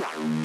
Wow.